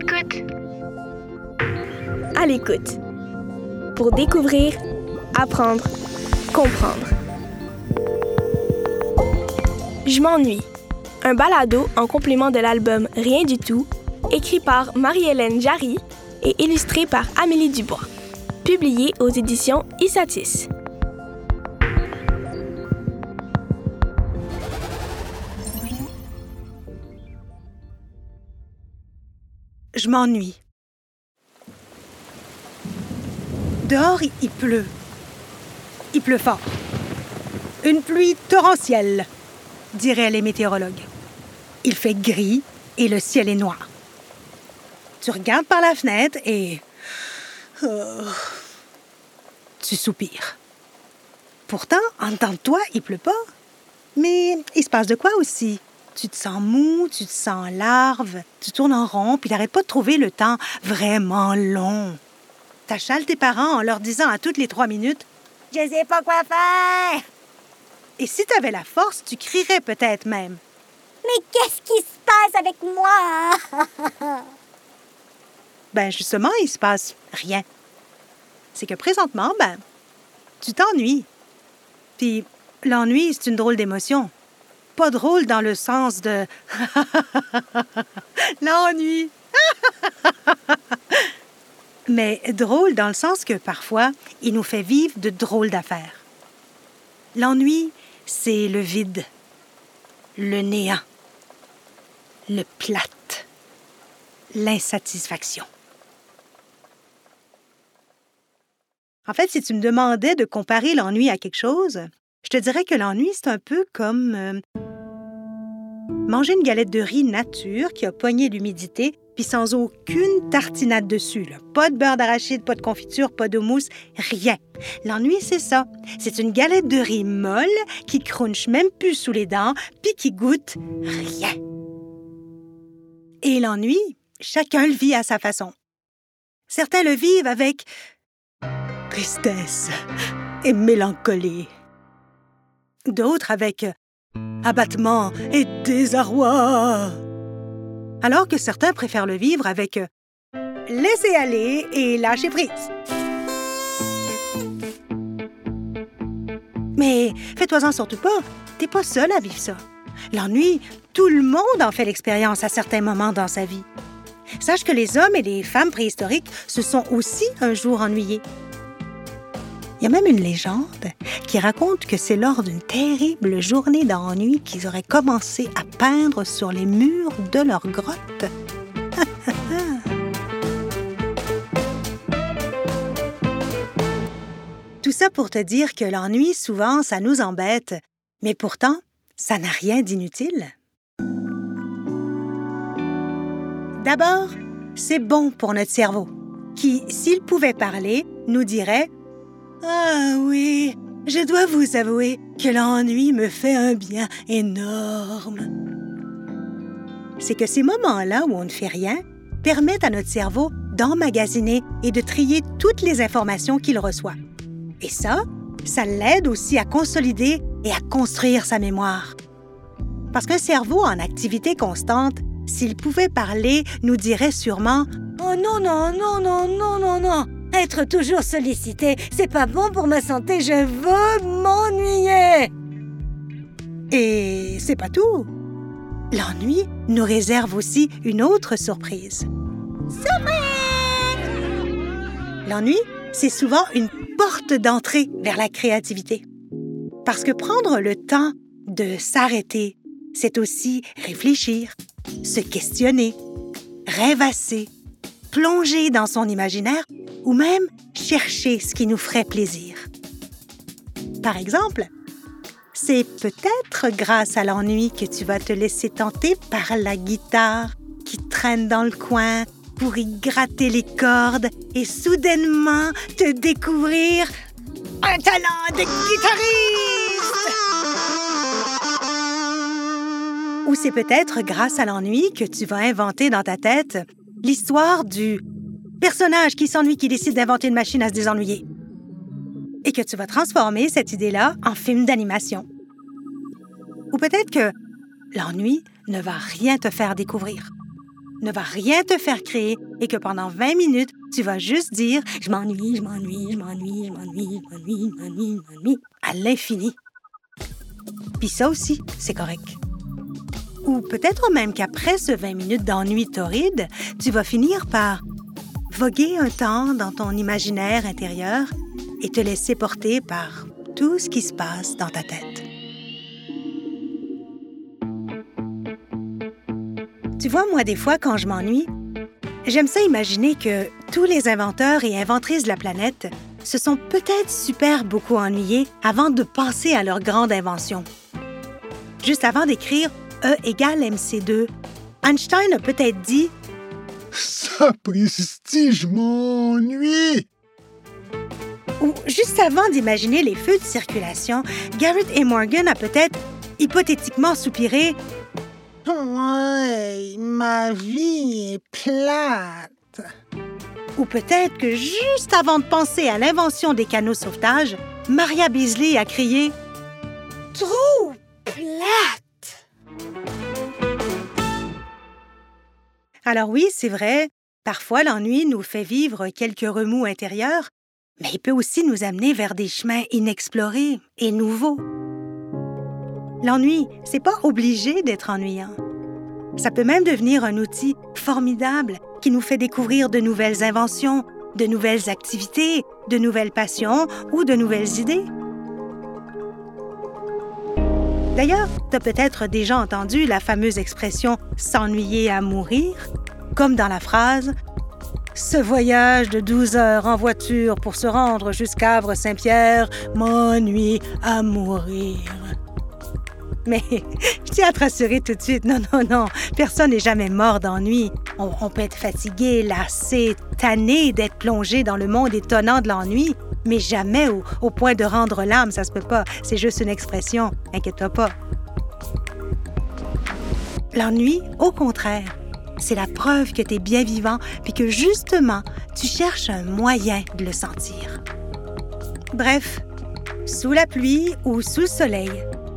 l'écoute. À l'écoute. Pour découvrir, apprendre, comprendre. Je m'ennuie. Un balado en complément de l'album Rien du tout, écrit par Marie-Hélène Jarry et illustré par Amélie Dubois. Publié aux éditions Isatis. Je m'ennuie. Dehors, il pleut. Il pleut fort. Une pluie torrentielle, diraient les météorologues. Il fait gris et le ciel est noir. Tu regardes par la fenêtre et... Oh, tu soupires. Pourtant, en dedans de toi, il pleut pas. Mais il se passe de quoi aussi? Tu te sens mou, tu te sens larve, tu tournes en rond, puis t'arrêtes pas de trouver le temps vraiment long. T'achales tes parents en leur disant à toutes les trois minutes Je sais pas quoi faire. Et si t'avais la force, tu crierais peut-être même. Mais qu'est-ce qui se passe avec moi? ben justement, il se passe rien. C'est que présentement, ben, tu t'ennuies. Puis l'ennui, c'est une drôle d'émotion pas drôle dans le sens de l'ennui. Mais drôle dans le sens que parfois, il nous fait vivre de drôles d'affaires. L'ennui, c'est le vide, le néant, le plate, l'insatisfaction. En fait, si tu me demandais de comparer l'ennui à quelque chose, je te dirais que l'ennui, c'est un peu comme euh, manger une galette de riz nature qui a pogné l'humidité, puis sans aucune tartinade dessus. Pas de beurre d'arachide, pas de confiture, pas de mousse, rien. L'ennui, c'est ça. C'est une galette de riz molle qui crunche même plus sous les dents, puis qui goûte rien. Et l'ennui, chacun le vit à sa façon. Certains le vivent avec tristesse et mélancolie d'autres avec abattement et désarroi. Alors que certains préfèrent le vivre avec laisser aller et lâcher prise. Mais fais-toi-en surtout pas, t'es pas seul à vivre ça. L'ennui, tout le monde en fait l'expérience à certains moments dans sa vie. Sache que les hommes et les femmes préhistoriques se sont aussi un jour ennuyés. Il y a même une légende qui raconte que c'est lors d'une terrible journée d'ennui qu'ils auraient commencé à peindre sur les murs de leur grotte. Tout ça pour te dire que l'ennui, souvent, ça nous embête, mais pourtant, ça n'a rien d'inutile. D'abord, c'est bon pour notre cerveau, qui, s'il pouvait parler, nous dirait ah oui, je dois vous avouer que l'ennui me fait un bien énorme. C'est que ces moments-là où on ne fait rien permettent à notre cerveau d'emmagasiner et de trier toutes les informations qu'il reçoit. Et ça, ça l'aide aussi à consolider et à construire sa mémoire. Parce qu'un cerveau en activité constante, s'il pouvait parler, nous dirait sûrement ⁇ Oh non, non, non, non, non, non, non être toujours sollicité, c'est pas bon pour ma santé, je veux m'ennuyer. Et c'est pas tout. L'ennui nous réserve aussi une autre surprise. Surprise! L'ennui, c'est souvent une porte d'entrée vers la créativité. Parce que prendre le temps de s'arrêter, c'est aussi réfléchir, se questionner, rêvasser, plonger dans son imaginaire ou même chercher ce qui nous ferait plaisir. Par exemple, c'est peut-être grâce à l'ennui que tu vas te laisser tenter par la guitare qui traîne dans le coin pour y gratter les cordes et soudainement te découvrir un talent de guitariste. Ou c'est peut-être grâce à l'ennui que tu vas inventer dans ta tête l'histoire du personnage qui s'ennuie qui décide d'inventer une machine à se désennuyer. Et que tu vas transformer cette idée-là en film d'animation. Ou peut-être que l'ennui ne va rien te faire découvrir. ne va rien te faire créer et que pendant 20 minutes, tu vas juste dire Je m'ennuie, je m'ennuie, je m'ennuie, je m'ennuie, je m'ennuie, je m'ennuie, je m'ennuie, à l'infini. Puis ça aussi, c'est correct. Ou peut-être même qu'après ce 20 minutes d'ennui torride, tu vas finir par voguer un temps dans ton imaginaire intérieur et te laisser porter par tout ce qui se passe dans ta tête. Tu vois, moi, des fois, quand je m'ennuie, j'aime ça imaginer que tous les inventeurs et inventrices de la planète se sont peut-être super beaucoup ennuyés avant de penser à leur grande invention. Juste avant d'écrire E égale MC2, Einstein a peut-être dit Sapristi, je m'ennuie! Ou juste avant d'imaginer les feux de circulation, Garrett et Morgan a peut-être hypothétiquement soupiré Ouais, ma vie est plate. Ou peut-être que juste avant de penser à l'invention des canaux sauvetage, Maria Beasley a crié Alors oui, c'est vrai, parfois l'ennui nous fait vivre quelques remous intérieurs, mais il peut aussi nous amener vers des chemins inexplorés et nouveaux. L'ennui, c'est pas obligé d'être ennuyant. Ça peut même devenir un outil formidable qui nous fait découvrir de nouvelles inventions, de nouvelles activités, de nouvelles passions ou de nouvelles idées. D'ailleurs, tu as peut-être déjà entendu la fameuse expression s'ennuyer à mourir, comme dans la phrase Ce voyage de 12 heures en voiture pour se rendre jusqu'à Havre-Saint-Pierre m'ennuie à mourir. Mais je tiens à te rassurer tout de suite, non, non, non, personne n'est jamais mort d'ennui. On, peut être fatigué, lassé, tanné d'être plongé dans le monde étonnant de l'ennui, mais jamais au, au point de rendre l'âme, ça se peut pas. C'est juste une expression, inquiète-toi pas. L'ennui, au contraire, c'est la preuve que tu es bien vivant puis que justement, tu cherches un moyen de le sentir. Bref, sous la pluie ou sous le soleil,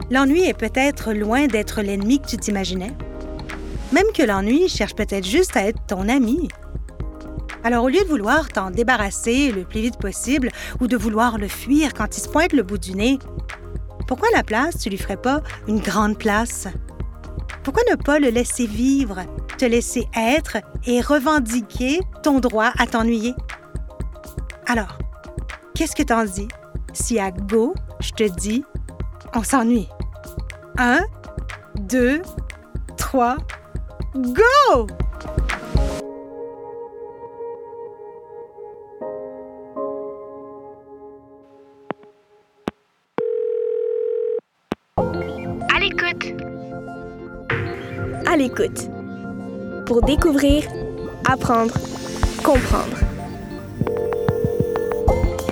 l'ennui est peut-être loin d'être l'ennemi que tu t'imaginais. Même que l'ennui cherche peut-être juste à être ton ami. Alors au lieu de vouloir t'en débarrasser le plus vite possible ou de vouloir le fuir quand il se pointe le bout du nez, pourquoi la place tu lui ferais pas une grande place? Pourquoi ne pas le laisser vivre, te laisser être et revendiquer ton droit à t'ennuyer? Alors, qu'est-ce que t'en dis? Si à go, je te dis on s'ennuie? Un, deux, trois, go! À l'écoute. À l'écoute. Pour découvrir, apprendre, comprendre.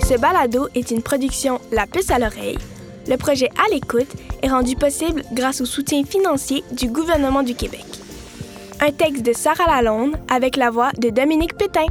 Ce balado est une production La Puce à l'oreille. Le projet À l'écoute est rendu possible grâce au soutien financier du gouvernement du Québec. Un texte de Sarah Lalonde avec la voix de Dominique Pétain.